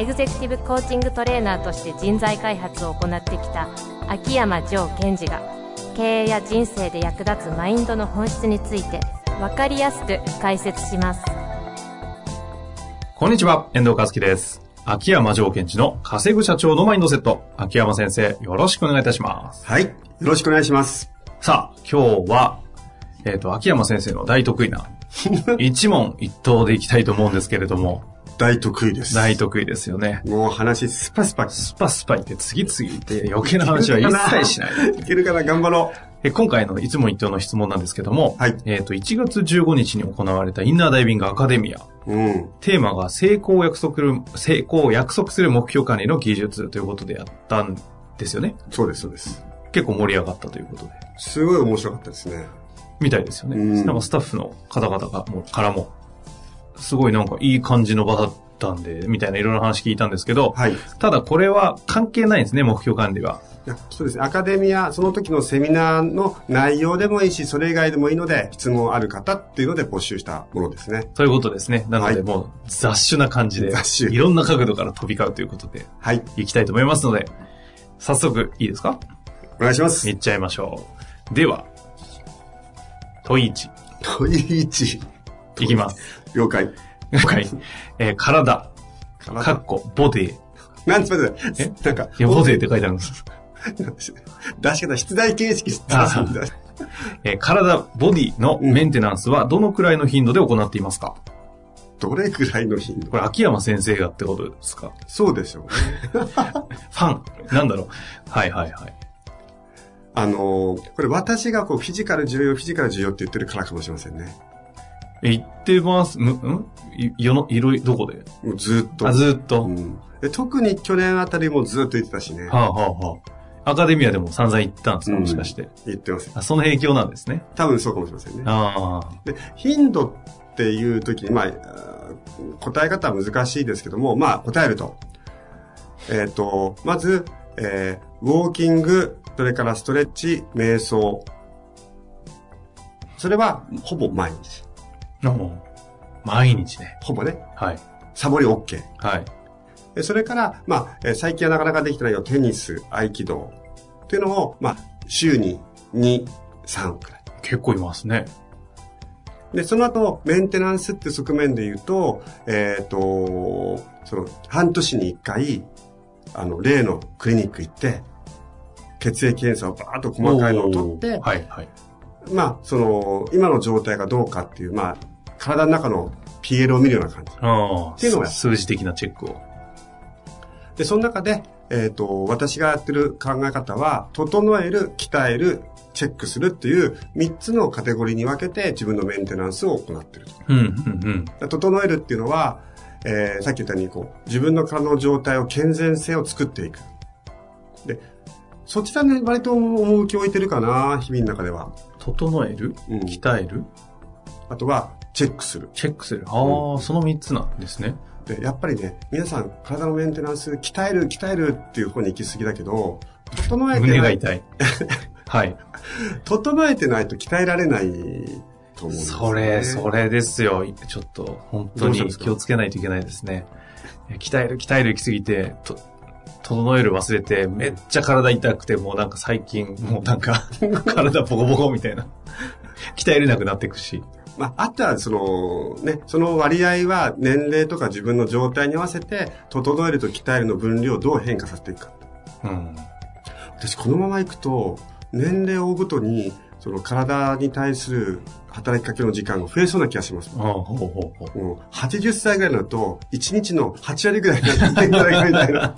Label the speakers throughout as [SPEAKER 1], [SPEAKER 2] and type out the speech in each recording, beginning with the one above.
[SPEAKER 1] エグゼクティブコーチングトレーナーとして人材開発を行ってきた秋山城賢治が経営や人生で役立つマインドの本質について分かりやすく解説します
[SPEAKER 2] こんにちは、遠藤和樹です。秋山条件地の稼ぐ社長のマインドセット。秋山先生、よろしくお願いいたします。
[SPEAKER 3] はい。よろしくお願いします。
[SPEAKER 2] さあ、今日は、えっ、と、秋山先生の大得意な、一問一答でいきたいと思うんですけれども、
[SPEAKER 3] 大得意です。
[SPEAKER 2] 大得意ですよね。
[SPEAKER 3] もう話スパスパ。
[SPEAKER 2] スパスパ言って次々言って余計な話は一切しない。
[SPEAKER 3] いけるかな頑張ろ
[SPEAKER 2] え今回のいつも一答の質問なんですけども、
[SPEAKER 3] はい
[SPEAKER 2] えっ、と、1月15日に行われたインナーダイビングアカデミア。
[SPEAKER 3] う。うん。
[SPEAKER 2] テーマが成功を約束する、成功を約束する目標管理の技術ということでやったんですよね。
[SPEAKER 3] そうです、そうです。
[SPEAKER 2] 結構盛り上がったということで。
[SPEAKER 3] すごい面白かったですね。
[SPEAKER 2] みたいですよね。
[SPEAKER 3] うん
[SPEAKER 2] なんかスタッフの方々が、もう、からも、すごいなんかいい感じの場だったんで、みたいないろいろな話聞いたんですけど、
[SPEAKER 3] はい。い
[SPEAKER 2] ただこれは関係ないんですね、目標管理は。
[SPEAKER 3] やそうですね。アカデミア、その時のセミナーの内容でもいいし、それ以外でもいいので、質問ある方っていうので募集したものですね。
[SPEAKER 2] そういうことですね。なので
[SPEAKER 3] はい
[SPEAKER 2] もう雑種な感じで、
[SPEAKER 3] 雑種
[SPEAKER 2] いろんな角度から飛び交うということで、
[SPEAKER 3] はい。
[SPEAKER 2] いきたいと思いますので、早速いいですか？
[SPEAKER 3] お願いします
[SPEAKER 2] い。っちゃいましょう。では、問い1、
[SPEAKER 3] 問い一。
[SPEAKER 2] いきます。
[SPEAKER 3] 了解。
[SPEAKER 2] はい。えー体、か
[SPEAKER 3] 体
[SPEAKER 2] っこ、ボディ。
[SPEAKER 3] なんつって
[SPEAKER 2] え？
[SPEAKER 3] なんか、
[SPEAKER 2] いや、ボディって書いてあるんです。
[SPEAKER 3] 出し方、出題形式出すんだ
[SPEAKER 2] えー体、ボディのメンテナンスはどのくらいの頻度で行っていますか、
[SPEAKER 3] どれくらいの頻度？
[SPEAKER 2] これ、秋山先生がってことですか？
[SPEAKER 3] そうでしょうね。
[SPEAKER 2] ファン。なんだろう。はいはいはい。
[SPEAKER 3] あのーこれ私がこうフィジカル重要、フィジカル重要って言ってるからかもしれませんね。
[SPEAKER 2] え、言ってます？む、ん？い世の、いろい、どこで？
[SPEAKER 3] もうずっと。
[SPEAKER 2] あ、ずっと。は
[SPEAKER 3] うんで特に去年あたりもずっと言ってたしね。
[SPEAKER 2] あ、はあはあ、アカデミアでも散々言ったんですか、もしかして。
[SPEAKER 3] 言ってます。
[SPEAKER 2] あ、その影響なんですね。
[SPEAKER 3] 多分そうかもしれませんね。
[SPEAKER 2] ああ。
[SPEAKER 3] で、頻度っていう時に、まあ、答え方は難しいですけども、まあ、答えると。えっ、と、まず、えーウォーキング、それからストレッチ、瞑想。それは、ほぼ毎日。
[SPEAKER 2] うん毎日ね。
[SPEAKER 3] ほぼね。
[SPEAKER 2] はい。
[SPEAKER 3] サボり OK。
[SPEAKER 2] はい。
[SPEAKER 3] でそれから、まあ、えー最近はなかなかできてないよ、テニス、合気道っていうのを、まあ、週に2、3くらい。
[SPEAKER 2] 結構いますね。
[SPEAKER 3] で、その後、メンテナンスって側面で言うと、えっ、と、その、半年に1回、あの、例のクリニック行って、血液検査をバーッと細かいのを取って、
[SPEAKER 2] はいはい。
[SPEAKER 3] まあ、その、今の状態がどうかっていう、まあ、体の中の PL を見るような感じ。
[SPEAKER 2] ああ。
[SPEAKER 3] ていうのは
[SPEAKER 2] 数字的なチェックを。
[SPEAKER 3] で、その中で、えっ、と、私がやってる考え方は、整える、鍛える、チェックするっていう3つのカテゴリーに分けて自分のメンテナンスを行っていると。
[SPEAKER 2] うん、うん、うん。
[SPEAKER 3] 整えるっていうのは、えーさっき言ったようにこう、自分の体の状態を健全性を作っていく。で、そちらに割と趣を置いてるかな、日々の中では。
[SPEAKER 2] 整える、
[SPEAKER 3] うん
[SPEAKER 2] 鍛える？
[SPEAKER 3] あとは、チェックする。
[SPEAKER 2] チェックする。ああ、その3つなんですね。
[SPEAKER 3] で、やっぱりね、皆さん、体のメンテナンス、鍛える、鍛えるっていう方に行き過ぎだけど、整えてない、
[SPEAKER 2] 胸が痛い。はい。
[SPEAKER 3] 整えてないと鍛えられないと思うんですよね、
[SPEAKER 2] それ、それですよ。ちょっと、本当に気をつけないといけないですね。鍛える、鍛える行き過ぎて、と、整える忘れて、めっちゃ体痛くて、もうなんか最近、もうなんか、体ボコボコみたいな。鍛えれなくなっていくし。
[SPEAKER 3] まあ、あとは、その、ね、その割合は年齢とか自分の状態に合わせて、整えると鍛えるの分量をどう変化させていくか。
[SPEAKER 2] うん。
[SPEAKER 3] 私、このままいくと、年齢を追うごとに、その体に対する働きかけの時間が増えそうな気がします。
[SPEAKER 2] ああ、ほうほうほう。
[SPEAKER 3] もう80歳ぐらいになると、1日の8割ぐらいになっていかみたいな。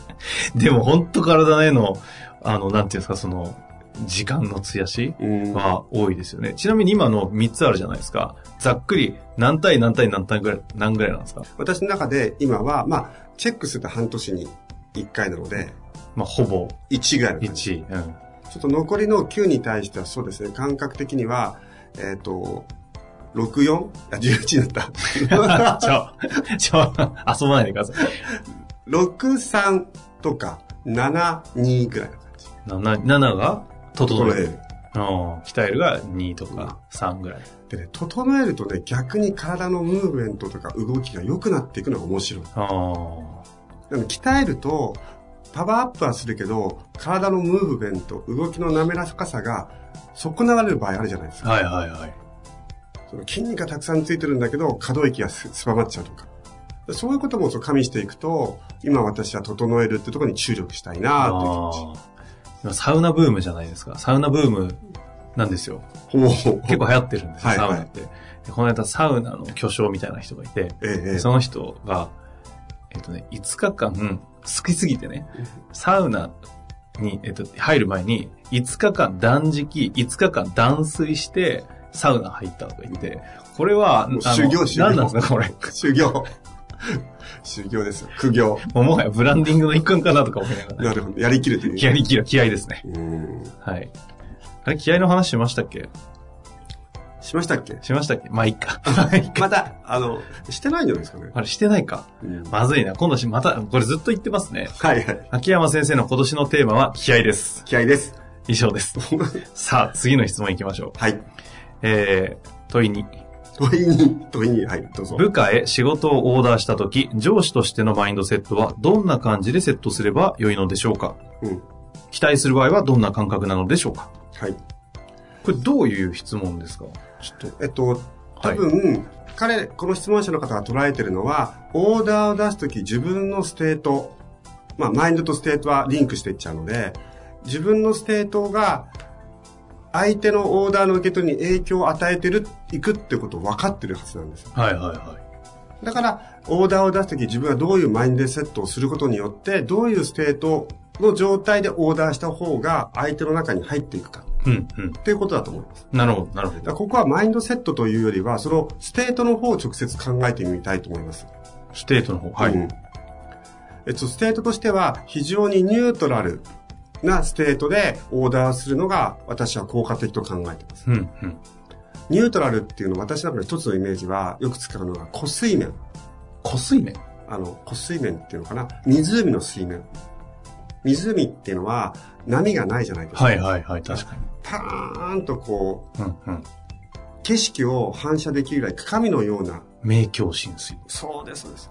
[SPEAKER 2] でも本当体への、あの、なんていうんですか、その、時間の費やし
[SPEAKER 3] うん
[SPEAKER 2] は多いですよね。ちなみに今の3つあるじゃないですか。ざっくり何対何対何対ぐらい、何ぐらいなんですか？
[SPEAKER 3] 私の中で今は、まあ、チェックすると半年に1回なので、
[SPEAKER 2] まあ、ほぼ
[SPEAKER 3] 1ぐらいの感じ。
[SPEAKER 2] 1。うん。
[SPEAKER 3] ちょっと残りの9に対してはそうですね、感覚的には、えっ、と、64? あ、11になった。
[SPEAKER 2] ちょ、ちょ、遊ばないでください。
[SPEAKER 3] 63とか72ぐらいの感じ。
[SPEAKER 2] 7, 7が？整える。鍛えるが2とか3ぐらい。
[SPEAKER 3] でね、整えるとね、逆に体のムーブメントとか動きが良くなっていくのが面白い。
[SPEAKER 2] ああ。
[SPEAKER 3] でも鍛えると、パワーアップはするけど、体のムーブメント、動きの滑らかさが損なわれる場合あるじゃないですか。
[SPEAKER 2] はいはいはい。
[SPEAKER 3] その筋肉がたくさんついてるんだけど、可動域がす狭まっちゃうとか。そういうこともそう加味していくと、今私は整えるってところに注力したいなっていう気持ち。
[SPEAKER 2] 今サウナブームじゃないですか。サウナブームなんですよ。結構流行ってるんですよ、
[SPEAKER 3] はいはい
[SPEAKER 2] サウナって。でこの間サウナの巨匠みたいな人がいて、
[SPEAKER 3] ええええ
[SPEAKER 2] その人が、えっとね、5日間、好きすぎてね、サウナに、えっと、入る前に、5日間断食、5日間断水して、サウナ入ったとか言って、これは、
[SPEAKER 3] 修行修行
[SPEAKER 2] 何なんですか、これ。
[SPEAKER 3] 修行。修行ですよ。苦行。
[SPEAKER 2] もはやブランディングの一環かなとか思いながら。
[SPEAKER 3] なるほど。やりきるという。
[SPEAKER 2] 気合い、気合い、気合いですね。
[SPEAKER 3] うん。
[SPEAKER 2] はい。あれ、気合いの話しましたっけ？
[SPEAKER 3] しましたっけ？
[SPEAKER 2] しましたっけ？まあ、いいか。まあいいか
[SPEAKER 3] また、あの、してないんじゃないですかね？
[SPEAKER 2] あれ、してないか。
[SPEAKER 3] うん
[SPEAKER 2] まずいな。今度し、また、これずっと言ってますね。
[SPEAKER 3] はいはい。
[SPEAKER 2] 秋山先生の今年のテーマは気合です。
[SPEAKER 3] 気合です。
[SPEAKER 2] 以上です。さあ、次の質問いきましょう。
[SPEAKER 3] はい。
[SPEAKER 2] えー、問いに。
[SPEAKER 3] 問いに、問いに、はい、どうぞ。
[SPEAKER 2] 部下へ仕事をオーダーしたとき、上司としてのマインドセットはどんな感じでセットすれば良いのでしょうか？
[SPEAKER 3] うん。
[SPEAKER 2] 期待する場合はどんな感覚なのでしょうか？
[SPEAKER 3] はい。
[SPEAKER 2] これどういう質問ですか？ちょっと。
[SPEAKER 3] えっと、多分、彼、この質問者の方が捉えてるのは、オーダーを出すとき自分のステート、まあ、マインドとステートはリンクしていっちゃうので、自分のステートが、相手のオーダーの受け取りに影響を与えてる、いくってことを分かってるはずなんですよ。
[SPEAKER 2] はいはいはい。
[SPEAKER 3] だから、オーダーを出すとき自分がどういうマインドセットをすることによって、どういうステートの状態でオーダーした方が相手の中に入っていくか
[SPEAKER 2] うんうん。
[SPEAKER 3] っていうことだと思います。
[SPEAKER 2] なるほど、なるほど。
[SPEAKER 3] ここはマインドセットというよりは、そのステートの方を直接考えてみたいと思います。
[SPEAKER 2] ステートの方。はい。
[SPEAKER 3] うんえっと、ステートとしては非常にニュートラルなステートでオーダーするのが私は効果的と考えています。
[SPEAKER 2] うんうん。
[SPEAKER 3] ニュートラルっていうのは私の中で一つのイメージはよく使うのが湖水面。
[SPEAKER 2] 湖水面？
[SPEAKER 3] あの、湖水面っていうのかな？湖の水面。湖っていうのは波がないじゃないですか。
[SPEAKER 2] はいはいはい、確か
[SPEAKER 3] パーンとこう、
[SPEAKER 2] に。うんうん。
[SPEAKER 3] 景色を反射できるぐらい鏡のような
[SPEAKER 2] 明鏡浸水。
[SPEAKER 3] そうです、そうです。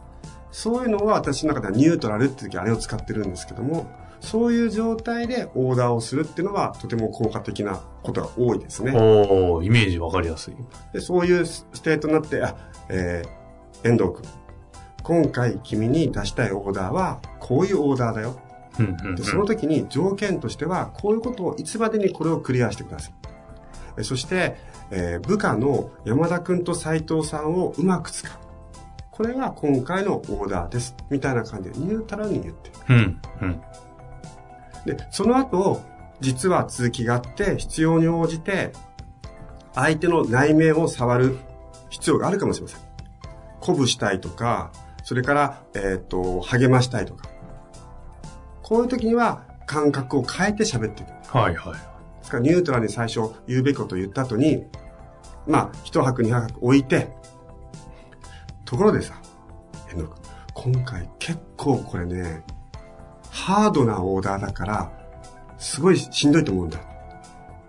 [SPEAKER 3] そういうのは私の中ではニュートラルって時あれを使ってるんですけども、そういう状態でオーダーをするっていうのはとても効果的なことが多いですね。
[SPEAKER 2] おー、イメージわかりやすい。
[SPEAKER 3] でそういうステートになって、あ、えー、遠藤君、今回君に出したいオーダーはこういうオーダーだよ。
[SPEAKER 2] うんうん、うん。
[SPEAKER 3] でその時に条件としてはこういうことをいつまでにこれをクリアしてください。えそして、えー部下の山田君と斉藤さんをうまく使う。これが今回のオーダーです。みたいな感じでニュートラルに言って
[SPEAKER 2] うんうん。
[SPEAKER 3] る。で、その後、実は続きがあって、必要に応じて、相手の内面を触る必要があるかもしれません。鼓舞したいとか、それから、えっ、と、励ましたいとか。こういう時には感覚を変えて喋っていく。
[SPEAKER 2] はいはい。
[SPEAKER 3] ですからニュートラルに最初言うべきことを言った後に、まあ、一泊二泊置いて、ところでさ、遠藤君、今回結構これね、ハードなオーダーだから、すごいしんどいと思うんだ。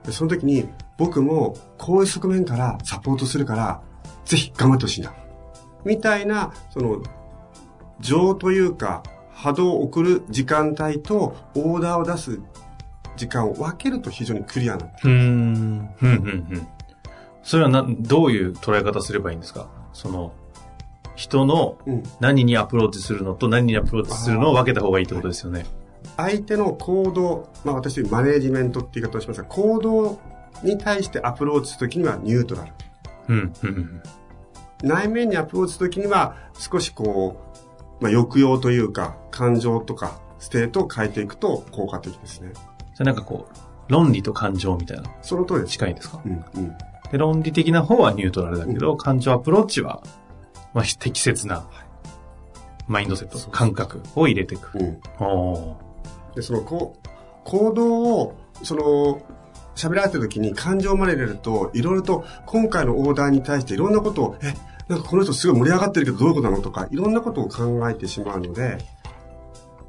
[SPEAKER 3] でその時に、僕もこういう側面からサポートするから、ぜひ頑張ってほしいんだ。みたいな、その、情というか、波動を送る時間帯とオーダーを出す時間を分けると非常にクリアな。
[SPEAKER 2] うん。うんうんうん。それはな、どういう捉え方すればいいんですか？その、人の
[SPEAKER 3] うん。
[SPEAKER 2] 何にアプローチするのと何にアプローチするのを分けた方がいいってことですよね。
[SPEAKER 3] 相手の行動、まあ私マネージメントって言い方をしますが、行動に対してアプローチするときにはニュートラル。
[SPEAKER 2] うんうんうん。
[SPEAKER 3] 内面にアプローチするときには少しこう、まあ抑揚というか、感情とか、ステートを変えていくと効果的ですね。
[SPEAKER 2] じゃあなんかこう、論理と感情みたいな、
[SPEAKER 3] その通りです。
[SPEAKER 2] 近いですか？
[SPEAKER 3] うん、うん。
[SPEAKER 2] で、論理的な方はニュートラルだけど、感情アプローチは、まあ、適切なマインドセット、感覚を入れていく。
[SPEAKER 3] うん。で、その、こう、行動を、その、喋られてる時に感情まで入れると、いろいろと今回のオーダーに対していろんなことを、え、なんかこの人すごい盛り上がってるけどどういうことなのとか、いろんなことを考えてしまうので、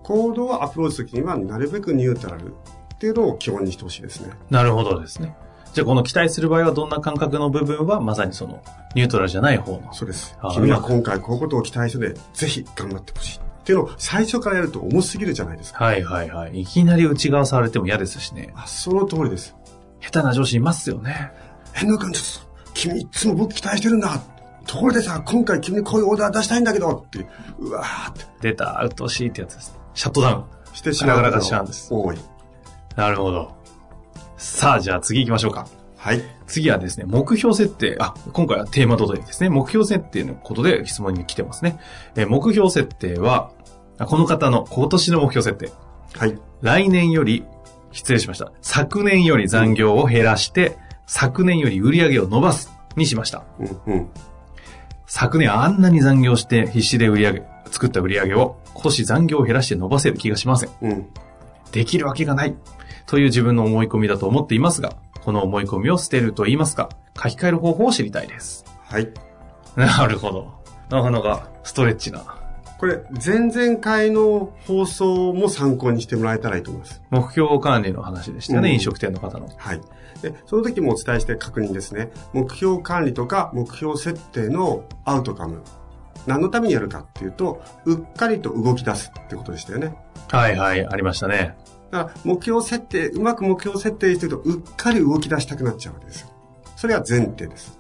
[SPEAKER 3] 行動をアプローチするときにはなるべくニュートラルっていうのを基本にしてほしいですね。
[SPEAKER 2] なるほどですね。じゃあこの期待する場合はどんな感覚の部分はまさにそのニュートラルじゃない方の。
[SPEAKER 3] そうです
[SPEAKER 2] あ。
[SPEAKER 3] 君は今回こういうことを期待してで、ぜひ頑張ってほしい。っていうのを最初からやると重すぎるじゃないですか。
[SPEAKER 2] はいはいはい。いきなり内側触れても嫌ですしね。
[SPEAKER 3] あ、その通りです。
[SPEAKER 2] 下手な上司いますよね。
[SPEAKER 3] 変な感じです。君いつも僕期待してるんだ。ところでさ、今回君にこういうオーダー出したいんだけどって、うわーって
[SPEAKER 2] 出た、うっとうしいってやつです。シャットダウン。
[SPEAKER 3] してしまう
[SPEAKER 2] ガラガラしんです
[SPEAKER 3] 多い。
[SPEAKER 2] なるほど。さあ、じゃあ次行きましょうか。
[SPEAKER 3] はい。
[SPEAKER 2] 次はですね、目標設定。あ、今回はテーマ届いですね。目標設定のことで質問に来てますね。えー目標設定は、あこの方の今年の目標設定。
[SPEAKER 3] はい。
[SPEAKER 2] 来年より、失礼しました。昨年より残業を減らして、昨年より売り上げを伸ばすにしました。
[SPEAKER 3] うんうん。
[SPEAKER 2] 昨年あんなに残業して必死で売り上げ、作った売り上げを今年残業を減らして伸ばせる気がしません。
[SPEAKER 3] うん。
[SPEAKER 2] できるわけがない。という自分の思い込みだと思っていますが、この思い込みを捨てると言いますか、書き換える方法を知りたいです。
[SPEAKER 3] はい。
[SPEAKER 2] なるほど。なかなかストレッチな。
[SPEAKER 3] これ、前々回の放送も参考にしてもらえたらいいと思います。
[SPEAKER 2] 目標管理の話でしたよね、
[SPEAKER 3] うん
[SPEAKER 2] 飲食店の方の。
[SPEAKER 3] はい。で、その時もお伝えして確認ですね。目標管理とか目標設定のアウトカム。何のためにやるかっていうと、うっかりと動き出すってことでしたよね。
[SPEAKER 2] はいはい、ありましたね。
[SPEAKER 3] だから、目標設定、うまく目標設定してると、うっかり動き出したくなっちゃうわけですよ。それが前提です。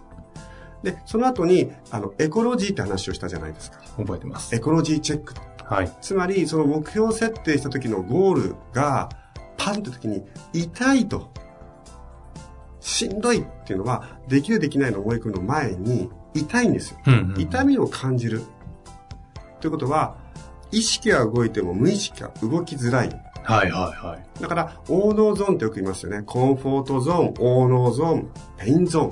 [SPEAKER 3] で、その後に、あの、エコロジーって話をしたじゃないですか。
[SPEAKER 2] 覚えてます。
[SPEAKER 3] エコロジーチェック。
[SPEAKER 2] はい。
[SPEAKER 3] つまり、その目標設定した時のゴールが、パンって時に、痛いと、しんどいっていうのは、できるできないの思い込みの前に、痛いんですよ。
[SPEAKER 2] うん、うん。
[SPEAKER 3] 痛みを感じる。ということは、意識が動いても無意識が動きづらい。
[SPEAKER 2] はいはいはい。
[SPEAKER 3] だから、応能ゾーンってよく言いますよね。コンフォートゾーン、 Oh no ゾーン、ペインゾーン。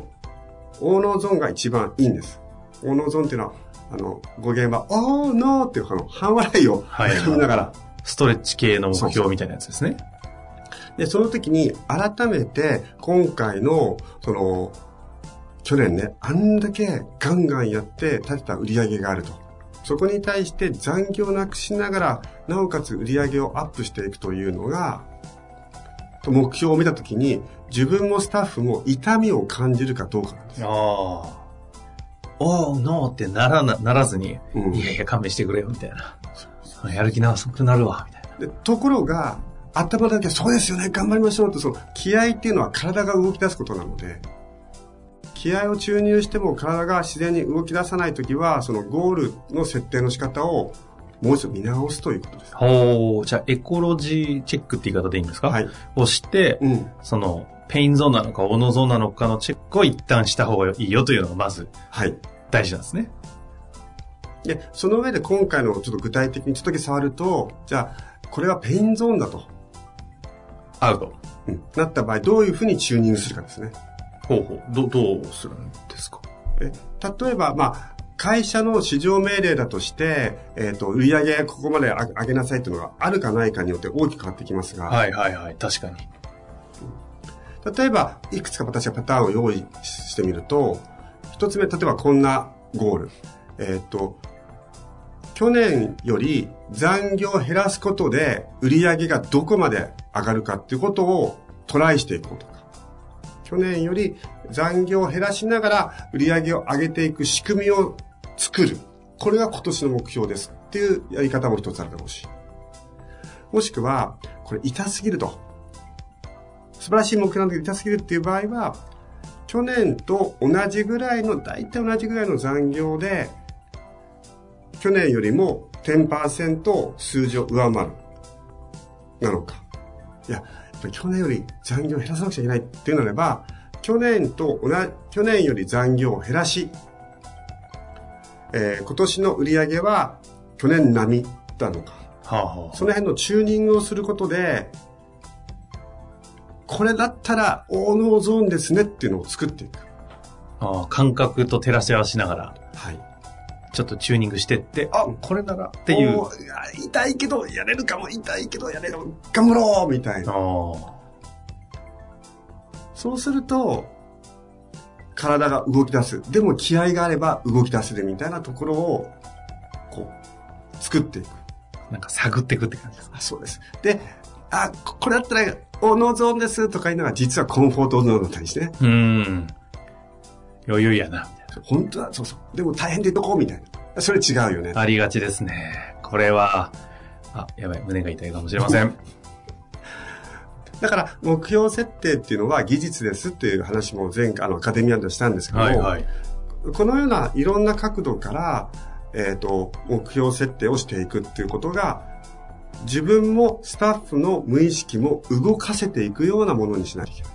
[SPEAKER 3] 応能ゾーンが一番いいんです。応能ゾーンっていうのは、あの、語源は、 Oh no っていうあの、半笑いを
[SPEAKER 2] はいはい
[SPEAKER 3] 含みながら、
[SPEAKER 2] ストレッチ系の目標みたいなやつですね。
[SPEAKER 3] で、その時に改めて今回の、その、去年ね、あんだけガンガンやって立てた売り上げがあると。そこに対して残業なくしながら、なおかつ売り上げをアップしていくというのが、と目標を見た時に、自分もスタッフも痛みを感じるかどうかなんです。
[SPEAKER 2] ああ。おー、ノーってならな、ならずに、
[SPEAKER 3] うん
[SPEAKER 2] いやいや勘弁してくれよ、みたいな。やる気なくなるわ、みたいな。
[SPEAKER 3] でところが、頭だけそうですよね、頑張りましょうと、その気合っていうのは体が動き出すことなので、気合を注入しても体が自然に動き出さないときは、そのゴールの設定の仕方をもう一度見直すということです。
[SPEAKER 2] ほう、じゃあエコロジーチェックって言い方でいいんですか？
[SPEAKER 3] はい。
[SPEAKER 2] をして、
[SPEAKER 3] うん。
[SPEAKER 2] その、ペインゾーンなのか、 Oh no ゾーンなのかのチェックを一旦した方がいいよというのがまず
[SPEAKER 3] はい。
[SPEAKER 2] 大事なんですね。
[SPEAKER 3] で、その上で今回のちょっと具体的にちょっとだけ触ると、じゃあ、これはペインゾーンだと、
[SPEAKER 2] アウト。
[SPEAKER 3] うん、なった場合、どういうふうにチューニングするかですね。
[SPEAKER 2] ほうほう。ど、どうするんですか？
[SPEAKER 3] え例えば、まあ、会社の市場命令だとして、えっ、と、売上ここまで上げなさいっていうのがあるかないかによって大きく変わってきますが、
[SPEAKER 2] はいはいはい。確かに。
[SPEAKER 3] 例えば、いくつか私がパターンを用意してみると、一つ目、例えばこんなゴール。えっ、と、去年より残業を減らすことで売り上げがどこまで上がるかっていうことをトライしていこうとか。去年より残業を減らしながら売り上げを上げていく仕組みを作る。これが今年の目標ですっていうやり方も一つあるだろうし。もしくは、これ痛すぎると。素晴らしい目標なんだけど痛すぎるっていう場合は、去年と同じぐらいの、大体同じぐらいの残業で、去年よりも10%数字を上回る。なのか。いや、去年より残業を減らさなくちゃいけないっていうのであれば、去年と同じ、去年より残業を減らし、えー今年の売り上げは去年並みなのか。
[SPEAKER 2] はあ、は
[SPEAKER 3] その辺のチューニングをすることで、これだったら、応能ゾーンですねっていうのを作っていく。
[SPEAKER 2] あ、ああ感覚と照らし合わしながら
[SPEAKER 3] はい。
[SPEAKER 2] ちょっとチューニングしてって、あ、これならっていう。
[SPEAKER 3] いや痛いけど、やれるかも、痛いけど、やれる、頑張ろうみたいな。そうすると、体が動き出す。でも気合があれば動き出せるみたいなところを、こう、作っていく。
[SPEAKER 2] なんか探っていくって感じですか？
[SPEAKER 3] あそうです。で、あ、ここれだったら、おノーゾーンですとか言いながら、実はコンフォートゾーンだったりしてね。
[SPEAKER 2] うん。余裕やな、
[SPEAKER 3] 本当だ、そうそう。でも大変でどこみたいな。それ違うよね。
[SPEAKER 2] な。ありがちですね。これは、あ、やばい、胸が痛いかもしれません。
[SPEAKER 3] だから、目標設定っていうのは技術ですっていう話も前回、あの、アカデミアンでしたんですけども、
[SPEAKER 2] はいはい。
[SPEAKER 3] このようないろんな角度から、えっ、と、目標設定をしていくっていうことが、自分もスタッフの無意識も動かせていくようなものにしなきゃいけない。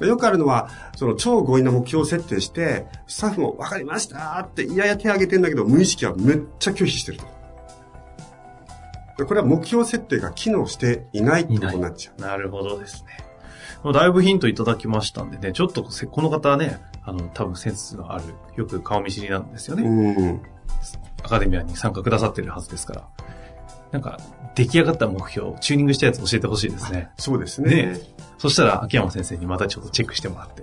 [SPEAKER 3] よくあるのは、その超強引な目標設定して、スタッフも分かりましたって、いやいや手挙げてんだけど、無意識はめっちゃ拒否してると。でこれは目標設定が機能していないってことになっちゃう。
[SPEAKER 2] なるほどですね。もうだいぶヒントいただきましたんでね、ちょっとせこの方はね、あの、多分センスのある、よく顔見知りなんですよね。
[SPEAKER 3] うん。
[SPEAKER 2] アカデミアに参加くださってるはずですから。なんか、出来上がった目標、チューニングしたやつ教えてほしいですね。
[SPEAKER 3] そうですね。
[SPEAKER 2] ねそしたら、秋山先生にまたちょっとチェックしてもらって。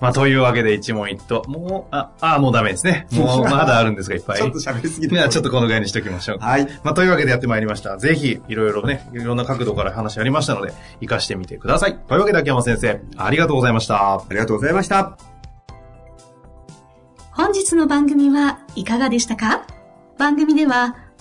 [SPEAKER 2] まあ、というわけで一問一答。もう、あ、あ、もうダメですね。もう、まだあるんですが、いっぱい。
[SPEAKER 3] ちょっと喋りすぎ
[SPEAKER 2] では、ちょっ
[SPEAKER 3] と。
[SPEAKER 2] とこのぐらいにしておきましょう。
[SPEAKER 3] はい。
[SPEAKER 2] まあ、というわけでやってまいりました。ぜひ、いろいろね、いろんな角度から話ありましたので、活かしてみてください。というわけで、秋山先生、ありがとうございました。
[SPEAKER 3] ありがとうございました。
[SPEAKER 4] 本日の番組はいかがでしたか？番組では